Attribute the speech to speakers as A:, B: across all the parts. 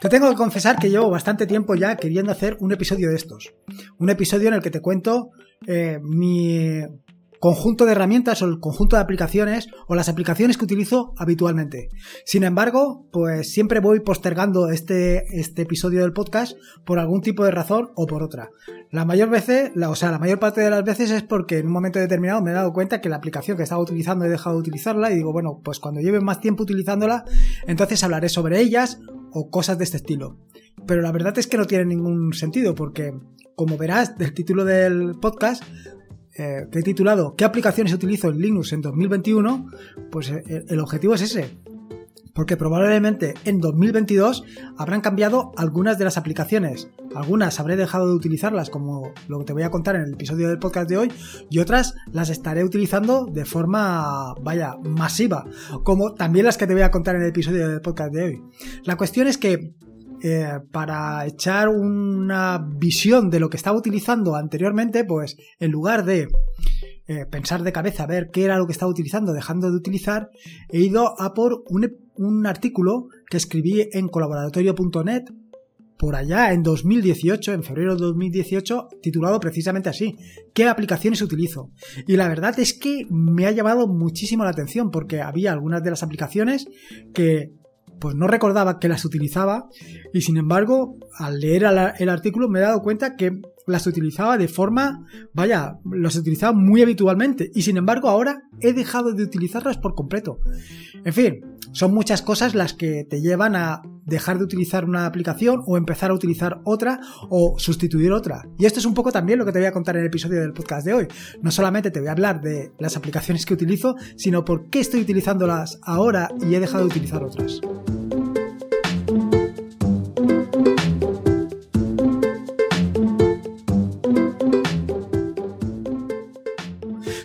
A: Te tengo que confesar que llevo bastante tiempo ya queriendo hacer un episodio de estos. Un episodio en el que te cuento eh, mi conjunto de herramientas o el conjunto de aplicaciones o las aplicaciones que utilizo habitualmente. Sin embargo, pues siempre voy postergando este, este episodio del podcast por algún tipo de razón o por otra. La mayor veces, la, o sea, la mayor parte de las veces es porque en un momento determinado me he dado cuenta que la aplicación que estaba utilizando he dejado de utilizarla y digo, bueno, pues cuando lleve más tiempo utilizándola, entonces hablaré sobre ellas o cosas de este estilo. Pero la verdad es que no tiene ningún sentido porque, como verás del título del podcast, eh, que he titulado ¿Qué aplicaciones utilizo en Linux en 2021? Pues eh, el objetivo es ese. Porque probablemente en 2022 habrán cambiado algunas de las aplicaciones. Algunas habré dejado de utilizarlas, como lo que te voy a contar en el episodio del podcast de hoy, y otras las estaré utilizando de forma, vaya, masiva, como también las que te voy a contar en el episodio del podcast de hoy. La cuestión es que eh, para echar una visión de lo que estaba utilizando anteriormente, pues en lugar de eh, pensar de cabeza a ver qué era lo que estaba utilizando, dejando de utilizar, he ido a por un, un artículo que escribí en colaboratorio.net por allá en 2018, en febrero de 2018, titulado precisamente así, ¿qué aplicaciones utilizo? Y la verdad es que me ha llamado muchísimo la atención porque había algunas de las aplicaciones que pues no recordaba que las utilizaba y sin embargo al leer el artículo me he dado cuenta que las utilizaba de forma, vaya, las utilizaba muy habitualmente y sin embargo ahora he dejado de utilizarlas por completo. En fin, son muchas cosas las que te llevan a dejar de utilizar una aplicación o empezar a utilizar otra o sustituir otra. Y esto es un poco también lo que te voy a contar en el episodio del podcast de hoy. No solamente te voy a hablar de las aplicaciones que utilizo, sino por qué estoy utilizándolas ahora y he dejado de utilizar otras.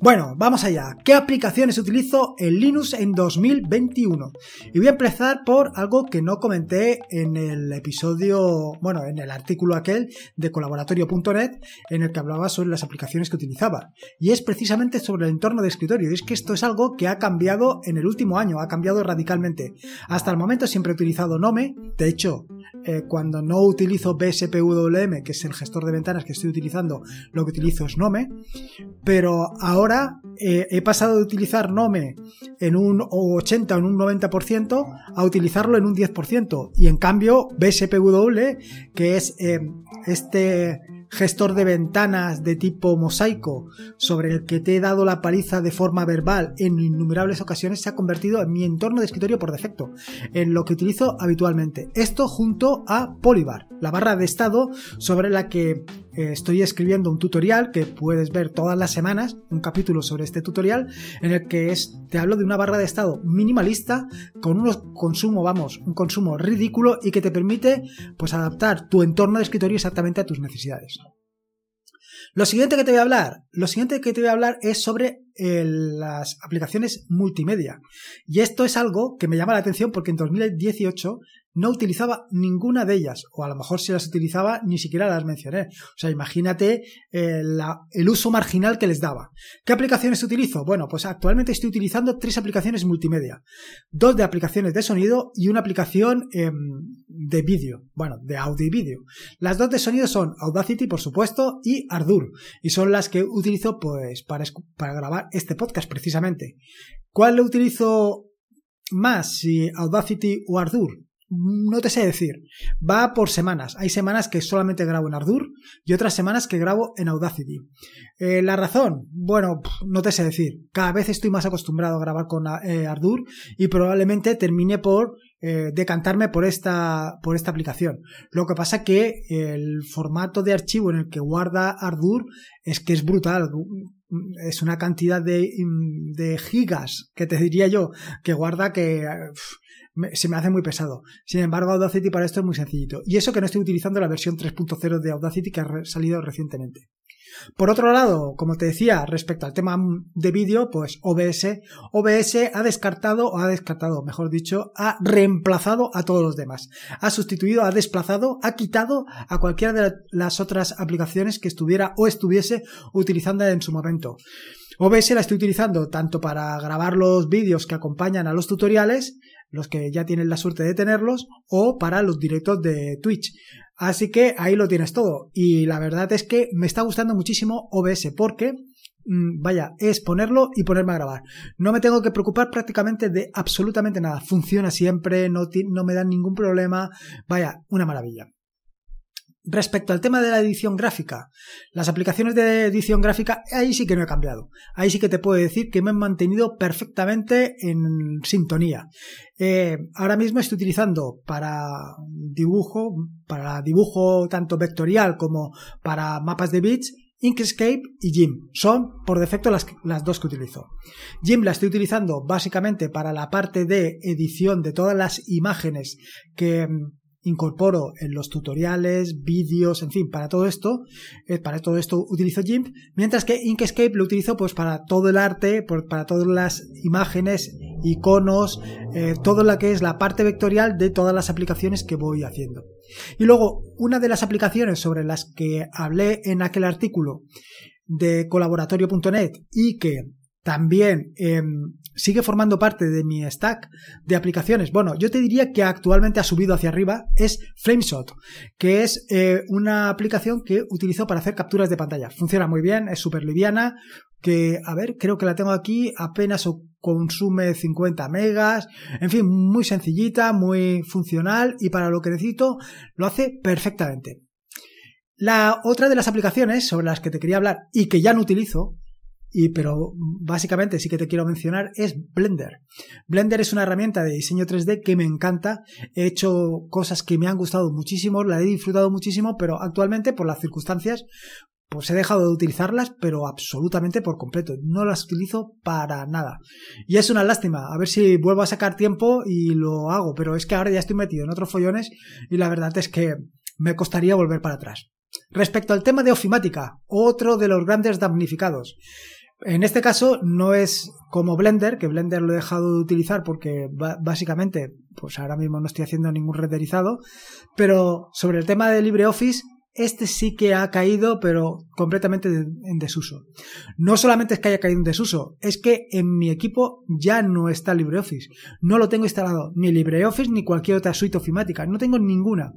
A: Bueno, vamos allá. ¿Qué aplicaciones utilizo en Linux en 2021? Y voy a empezar por algo que no comenté en el episodio, bueno, en el artículo aquel de colaboratorio.net en el que hablaba sobre las aplicaciones que utilizaba. Y es precisamente sobre el entorno de escritorio. Y es que esto es algo que ha cambiado en el último año, ha cambiado radicalmente. Hasta el momento siempre he utilizado Nome. De hecho, eh, cuando no utilizo BSPWM, que es el gestor de ventanas que estoy utilizando, lo que utilizo es Nome. Pero ahora eh, he pasado de utilizar Nome en un 80 o en un 90% a utilizarlo en un 10%. Y en cambio, BSPW, que es eh, este gestor de ventanas de tipo mosaico sobre el que te he dado la paliza de forma verbal en innumerables ocasiones se ha convertido en mi entorno de escritorio por defecto, en lo que utilizo habitualmente. Esto junto a Polybar, la barra de estado sobre la que eh, estoy escribiendo un tutorial que puedes ver todas las semanas, un capítulo sobre este tutorial, en el que es, te hablo de una barra de estado minimalista con un consumo, vamos, un consumo ridículo y que te permite pues adaptar tu entorno de escritorio exactamente a tus necesidades. Lo siguiente que te voy a hablar, lo siguiente que te voy a hablar es sobre las aplicaciones multimedia. Y esto es algo que me llama la atención porque en 2018 no utilizaba ninguna de ellas, o a lo mejor si las utilizaba ni siquiera las mencioné. O sea, imagínate eh, el uso marginal que les daba. ¿Qué aplicaciones utilizo? Bueno, pues actualmente estoy utilizando tres aplicaciones multimedia. Dos de aplicaciones de sonido y una aplicación em, de vídeo. Bueno, de audio y vídeo. Las dos de sonido son Audacity, por supuesto, y Ardour. Y son las que utilizo pues para, para grabar este podcast precisamente. ¿Cuál lo utilizo más, si Audacity o Ardour? no te sé decir. Va por semanas. Hay semanas que solamente grabo en Ardour y otras semanas que grabo en Audacity. Eh, la razón, bueno, no te sé decir. Cada vez estoy más acostumbrado a grabar con eh, Ardour y probablemente termine por eh, decantarme por esta, por esta aplicación. Lo que pasa que el formato de archivo en el que guarda Ardour es que es brutal es una cantidad de, de, gigas que te diría yo que guarda que se me hace muy pesado. Sin embargo, Audacity para esto es muy sencillito. Y eso que no estoy utilizando la versión 3.0 de Audacity que ha salido recientemente. Por otro lado, como te decía, respecto al tema de vídeo, pues OBS, OBS ha descartado, o ha descartado, mejor dicho, ha reemplazado a todos los demás. Ha sustituido, ha desplazado, ha quitado a cualquiera de las otras aplicaciones que estuviera o estuviese utilizando en su momento. OBS la estoy utilizando tanto para grabar los vídeos que acompañan a los tutoriales, los que ya tienen la suerte de tenerlos, o para los directos de Twitch. Así que ahí lo tienes todo. Y la verdad es que me está gustando muchísimo OBS porque, mm, vaya, es ponerlo y ponerme a grabar. No me tengo que preocupar prácticamente de absolutamente nada. Funciona siempre, no, no me dan ningún problema. Vaya, una maravilla. Respecto al tema de la edición gráfica, las aplicaciones de edición gráfica, ahí sí que no he cambiado. Ahí sí que te puedo decir que me han mantenido perfectamente en sintonía. Eh, ahora mismo estoy utilizando para dibujo, para dibujo tanto vectorial como para mapas de bits, Inkscape y Jim. Son por defecto las, las, dos que utilizo. Jim la estoy utilizando básicamente para la parte de edición de todas las imágenes que incorporo en los tutoriales, vídeos, en fin, para todo esto, eh, para todo esto utilizo GIMP, mientras que Inkscape lo utilizo pues para todo el arte, para todas las imágenes, iconos, eh, todo lo que es la parte vectorial de todas las aplicaciones que voy haciendo. Y luego, una de las aplicaciones sobre las que hablé en aquel artículo de colaboratorio.net y que también em, sigue formando parte de mi stack de aplicaciones. Bueno, yo te diría que actualmente ha subido hacia arriba, es Flameshot, que es eh, una aplicación que utilizo para hacer capturas de pantalla. Funciona muy bien, es súper liviana, que, a ver, creo que la tengo aquí, apenas consume 50 megas, en fin, muy sencillita, muy funcional y para lo que necesito lo hace perfectamente. La otra de las aplicaciones sobre las que te quería hablar y que ya no utilizo y, pero básicamente sí que te quiero mencionar es Blender. Blender es una herramienta de diseño 3D que me encanta. He hecho cosas que me han gustado muchísimo, la he disfrutado muchísimo, pero actualmente por las circunstancias pues he dejado de utilizarlas, pero absolutamente por completo. No las utilizo para nada. Y es una lástima. A ver si vuelvo a sacar tiempo y lo hago. Pero es que ahora ya estoy metido en otros follones y la verdad es que me costaría volver para atrás. Respecto al tema de ofimática, otro de los grandes damnificados. En este caso no es como Blender, que Blender lo he dejado de utilizar porque básicamente, pues ahora mismo no estoy haciendo ningún renderizado, pero sobre el tema de LibreOffice, este sí que ha caído, pero completamente en desuso. No solamente es que haya caído en desuso, es que en mi equipo ya no está LibreOffice. No lo tengo instalado, ni LibreOffice ni cualquier otra suite ofimática, no tengo ninguna.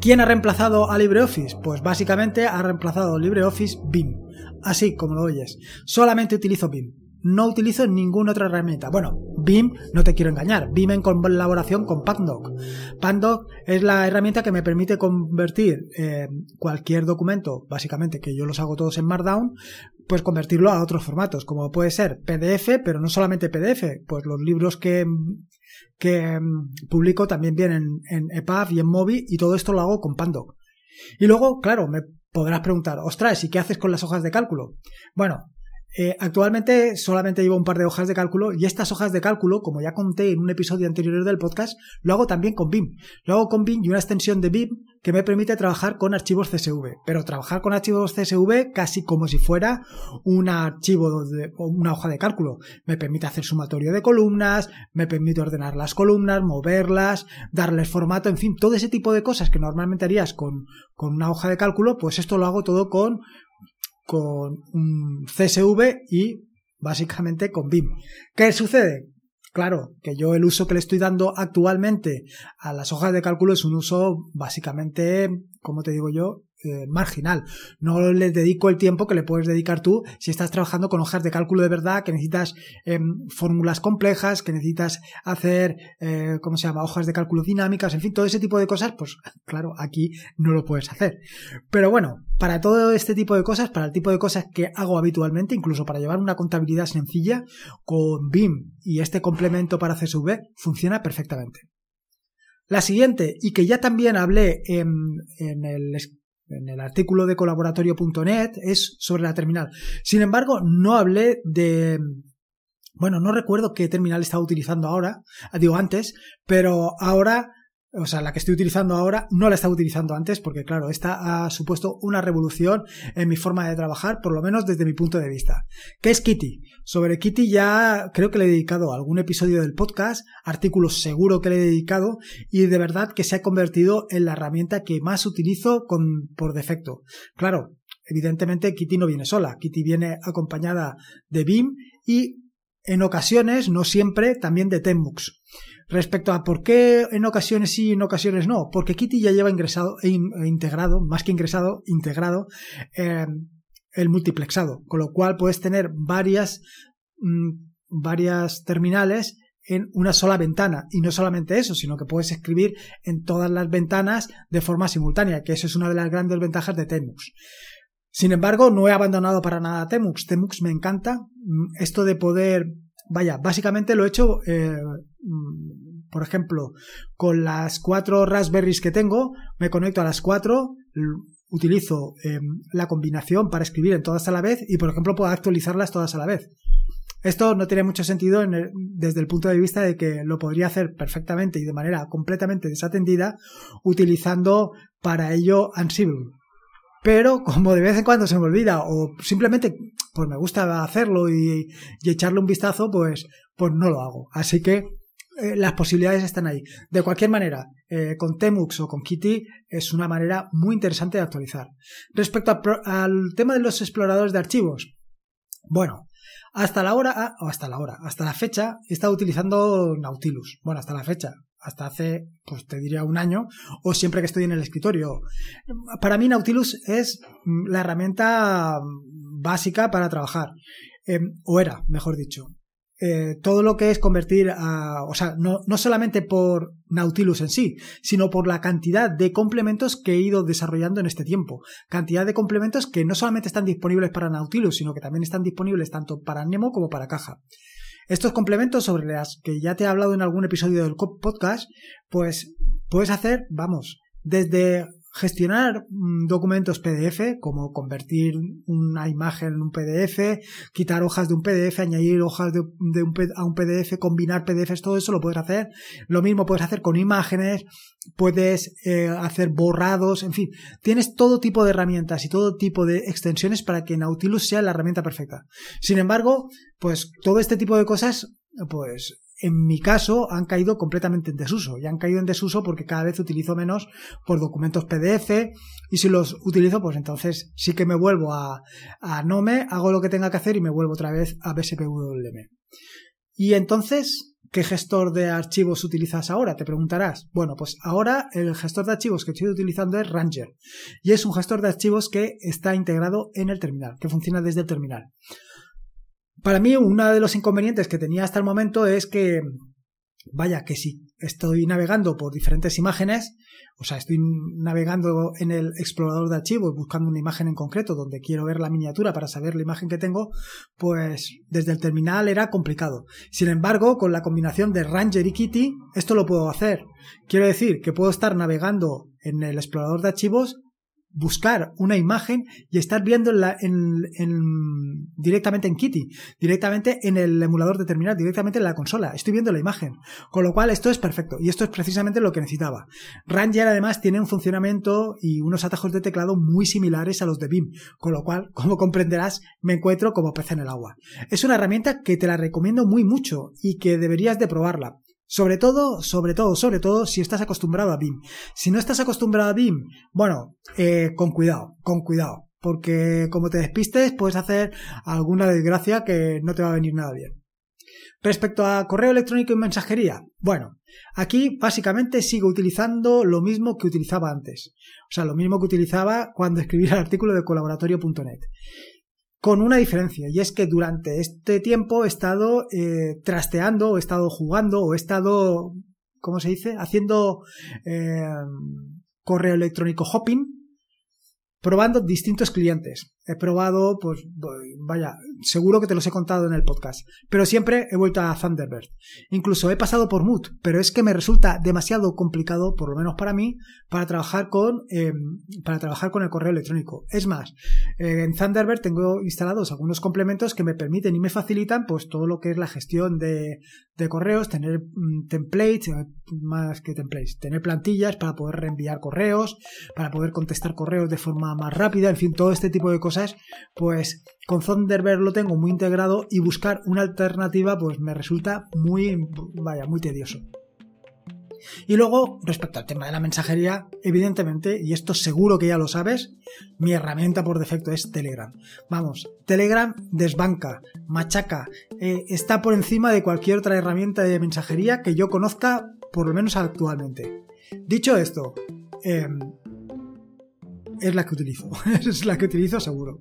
A: ¿Quién ha reemplazado a LibreOffice? Pues básicamente ha reemplazado LibreOffice BIM así como lo oyes. Solamente utilizo BIM. No utilizo ninguna otra herramienta. Bueno, BIM, no te quiero engañar, BIM en colaboración con Pandoc. Pandoc es la herramienta que me permite convertir eh, cualquier documento, básicamente que yo los hago todos en Markdown, pues convertirlo a otros formatos, como puede ser PDF, pero no solamente PDF, pues los libros que, que mm, publico también vienen en EPUB y en Mobi y todo esto lo hago con Pandoc. Y luego, claro, me podrás preguntar, ostras, ¿y qué haces con las hojas de cálculo? Bueno, eh, actualmente solamente llevo un par de hojas de cálculo y estas hojas de cálculo, como ya conté en un episodio anterior del podcast, lo hago también con BIM. Lo hago con BIM y una extensión de BIM que me permite trabajar con archivos CSV. Pero trabajar con archivos CSV casi como si fuera un archivo de una hoja de cálculo. Me permite hacer sumatorio de columnas, me permite ordenar las columnas, moverlas, darles formato, en fin, todo ese tipo de cosas que normalmente harías con, con una hoja de cálculo, pues esto lo hago todo con con un CSV y básicamente con BIM. ¿Qué sucede? Claro, que yo el uso que le estoy dando actualmente a las hojas de cálculo es un uso básicamente, como te digo yo, eh, marginal. No le dedico el tiempo que le puedes dedicar tú si estás trabajando con hojas de cálculo de verdad, que necesitas em, fórmulas complejas, que necesitas hacer, eh, ¿cómo se llama?, hojas de cálculo dinámicas, en fin, todo ese tipo de cosas, pues claro, aquí no lo puedes hacer. Pero bueno, para todo este tipo de cosas, para el tipo de cosas que hago habitualmente, incluso para llevar una contabilidad sencilla, con BIM y este complemento para CSV, funciona perfectamente. La siguiente, y que ya también hablé en, en el en el artículo de colaboratorio.net es sobre la terminal. Sin embargo, no hablé de... Bueno, no recuerdo qué terminal estaba utilizando ahora, digo antes, pero ahora o sea, la que estoy utilizando ahora, no la estaba utilizando antes, porque claro, esta ha supuesto una revolución en mi forma de trabajar, por lo menos desde mi punto de vista. ¿Qué es Kitty? Sobre Kitty ya creo que le he dedicado algún episodio del podcast, artículos seguro que le he dedicado, y de verdad que se ha convertido en la herramienta que más utilizo con, por defecto. Claro, evidentemente Kitty no viene sola, Kitty viene acompañada de BIM y en ocasiones, no siempre, también de Temmux. Respecto a por qué en ocasiones sí y en ocasiones no, porque Kitty ya lleva ingresado e, e integrado, más que ingresado, integrado em, el multiplexado, con lo cual puedes tener varias, mm, varias terminales en una sola ventana. Y no solamente eso, sino que puedes escribir en todas las ventanas de forma simultánea, que eso es una de las grandes ventajas de Temmux. Sin embargo, no he abandonado para nada Temux. Temux me encanta. Mm, esto de poder Vaya, básicamente lo he hecho, eh, mm, por ejemplo, con las cuatro Raspberries que tengo, me conecto a las cuatro, utilizo em, la combinación para escribir en todas a la vez y, por ejemplo, puedo actualizarlas todas a la vez. Esto no tiene mucho sentido desde el punto de vista de que lo podría hacer perfectamente y de manera completamente desatendida utilizando para ello Ansible pero como de vez en cuando se me olvida o simplemente pues me gusta hacerlo y, echarle un vistazo, pues, pues no lo hago. Así que eh, las posibilidades están ahí. De cualquier manera, eh, con Temux o con Kitty es una manera muy interesante de actualizar. Respecto al tema de los exploradores de archivos, bueno, hasta la hora, ah, o hasta la hora, hasta la fecha, he estado utilizando Nautilus. Bueno, hasta la fecha, hasta hace, pues te diría un año, o siempre que estoy en el escritorio. Para mí Nautilus es mm, la herramienta básica para trabajar, em, o era, mejor dicho. Eh, todo lo que es convertir a, o sea, no, no solamente por Nautilus en sí, sino por la cantidad de complementos que he ido desarrollando en este tiempo. Cantidad de complementos que no solamente están disponibles para Nautilus, sino que también están disponibles tanto para Nemo como para Caja. Estos complementos sobre las que ya te he hablado en algún episodio del podcast, pues puedes hacer, vamos, desde gestionar mm, documentos PDF, como convertir una imagen en un PDF, quitar hojas de un PDF, añadir hojas de, un, a un PDF, combinar PDFs, todo eso lo puedes hacer. Lo mismo puedes hacer con imágenes, puedes eh, hacer borrados, en fin, tienes todo tipo de herramientas y todo tipo de extensiones para que Nautilus sea la herramienta perfecta. Sin embargo, pues todo este tipo de cosas, pues en mi caso han caído completamente en desuso. Y han caído en desuso porque cada vez utilizo menos por documentos PDF y si los utilizo pues entonces sí que me vuelvo a, a Nome, hago lo que tenga que hacer y me vuelvo otra vez a BSPWM. Y entonces, ¿qué gestor de archivos utilizas ahora? Te preguntarás. Bueno, pues ahora el gestor de archivos que estoy utilizando es Ranger y es un gestor de archivos que está integrado en el terminal, que funciona desde el terminal. Para mí, uno de los inconvenientes que tenía hasta el momento es que, vaya, que si estoy navegando por diferentes imágenes, o sea, estoy navegando en el explorador de archivos buscando una imagen en concreto donde quiero ver la miniatura para saber la imagen que tengo, pues desde el terminal era complicado. Sin embargo, con la combinación de Ranger y Kitty, esto lo puedo hacer. Quiero decir que puedo estar navegando en el explorador de archivos buscar una imagen y estar viendo en, directamente en Kitty, directamente en el emulador de terminal, directamente en la consola. Estoy viendo la imagen. Con lo cual, esto es perfecto. Y esto es precisamente lo que necesitaba. Ranger además tiene un funcionamiento y unos atajos de teclado muy similares a los de BIM. Con lo cual, como comprenderás, me encuentro como pez en el agua. Es una herramienta que te la recomiendo muy mucho y que deberías de probarla. Sobre todo, sobre todo, sobre todo si estás acostumbrado a BIM. Si no estás acostumbrado a BIM, bueno, eh, con cuidado, con cuidado. Porque como te despistes, puedes hacer alguna desgracia que no te va a venir nada bien. Respecto a correo electrónico y mensajería, bueno, aquí básicamente sigo utilizando lo mismo que utilizaba antes. O sea, lo mismo que utilizaba cuando escribí el artículo de colaboratorio.net con una diferencia, y es que durante este tiempo he estado eh, trasteando, o he estado jugando, o he estado, ¿cómo se dice?, haciendo eh, correo electrónico hopping, probando distintos clientes. He probado, pues, vaya, seguro que te los he contado en el podcast, pero siempre he vuelto a Thunderbird. Incluso he pasado por Mood, pero es que me resulta demasiado complicado, por lo menos para mí, para trabajar con, em, para trabajar con el correo electrónico. Es más, eh, en Thunderbird tengo instalados algunos complementos que me permiten y me facilitan, pues, todo lo que es la gestión de, correos, tener mm, templates, eh, más que templates, tener plantillas para poder reenviar correos, para poder contestar correos de forma más rápida, en fin, todo este tipo de cosas, pues con Thunderbird lo tengo muy integrado y buscar una alternativa pues me resulta muy, vaya, muy tedioso. Y luego, respecto al tema de la mensajería, evidentemente, y esto seguro que ya lo sabes, mi herramienta por defecto es Telegram. Vamos, Telegram desbanca, machaca, eh, está por encima de cualquier otra herramienta de mensajería que yo conozca, por lo menos actualmente. Dicho esto, em, es la que utilizo, es la que utilizo seguro.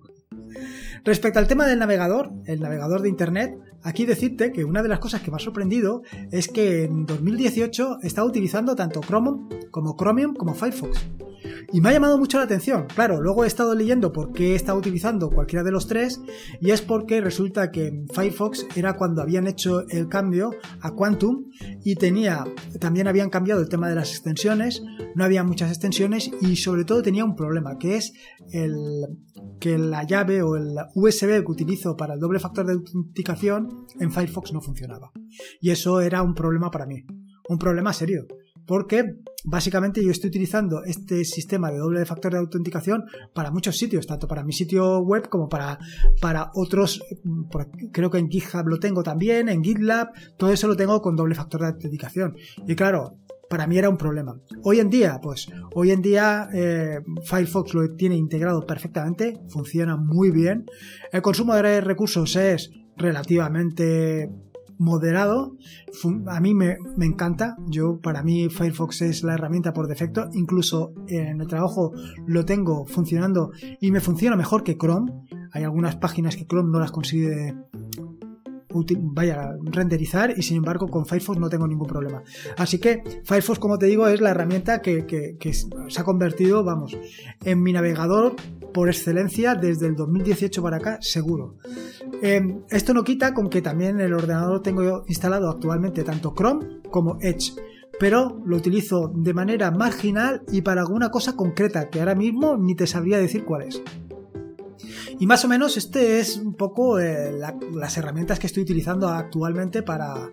A: Respecto al tema del navegador, el navegador de Internet, aquí decirte que una de las cosas que me ha sorprendido es que en 2018 estaba utilizando tanto Chrome como Chromium como Firefox. Y me ha llamado mucho la atención. Claro, luego he estado leyendo por qué he estado utilizando cualquiera de los tres y es porque resulta que en Firefox era cuando habían hecho el cambio a Quantum y tenía, también habían cambiado el tema de las extensiones, no había muchas extensiones y sobre todo tenía un problema que es el que la llave o el USB que utilizo para el doble factor de autenticación en Firefox no funcionaba. Y eso era un problema para mí, un problema serio porque básicamente yo estoy utilizando este sistema de doble factor de autenticación para muchos sitios, tanto para mi sitio web como para, para otros, creo que en GitHub lo tengo también, en GitLab, todo eso lo tengo con doble factor de autenticación. Y claro, para mí era un problema. Hoy en día, pues, hoy en día eh, Firefox lo tiene integrado perfectamente, funciona muy bien. El consumo de recursos es relativamente moderado. A mí me, encanta. Yo, para mí, Firefox es la herramienta por defecto. Incluso en el trabajo lo tengo funcionando y me funciona mejor que Chrome. Hay algunas páginas que Chrome no las consigue vaya renderizar y sin embargo con Firefox no tengo ningún problema. Así que Firefox, como te digo, es la herramienta que, que se ha convertido, vamos, en mi navegador por excelencia desde el 2018 para acá, seguro. Em, esto no quita con que también el ordenador tengo instalado actualmente tanto Chrome como Edge, pero lo utilizo de manera marginal y para alguna cosa concreta que ahora mismo ni te sabría decir cuál es. Y más o menos este es un poco eh, las herramientas que estoy utilizando actualmente para,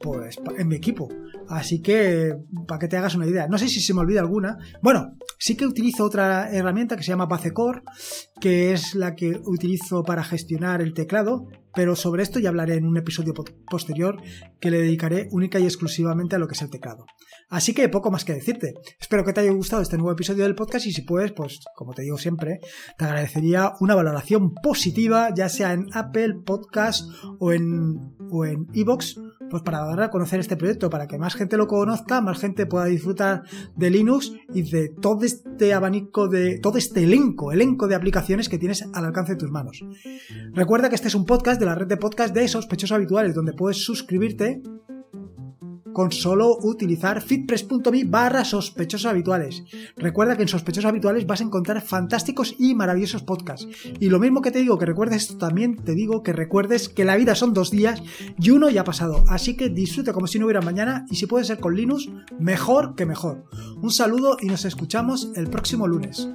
A: pues, en mi equipo. Así que, para que te hagas una idea. No sé si se me olvida alguna. Bueno, sí que utilizo otra herramienta que se llama Pacecore, que es la que utilizo para gestionar el teclado, pero sobre esto ya hablaré en un episodio posterior que le dedicaré única y exclusivamente a lo que es el teclado. Así que poco más que decirte. Espero que te haya gustado este nuevo episodio del podcast y si puedes, pues como te digo siempre, te agradecería una valoración positiva, ya sea en Apple Podcast o en o en iBox, pues para dar a conocer este proyecto, para que más gente lo conozca, más gente pueda disfrutar de Linux y de todo este abanico de todo este elenco, elenco de aplicaciones que tienes al alcance de tus manos. Recuerda que este es un podcast de la red de podcast de sospechosos habituales, donde puedes suscribirte con solo utilizar fitpress.me barra sospechosos habituales. Recuerda que en sospechosos habituales vas a encontrar fantásticos y maravillosos podcasts. Y lo mismo que te digo que recuerdes, también te digo que recuerdes que la vida son dos días y uno ya ha pasado. Así que disfruta como si no hubiera mañana y si puede ser con Linux, mejor que mejor. Un saludo y nos escuchamos el próximo lunes.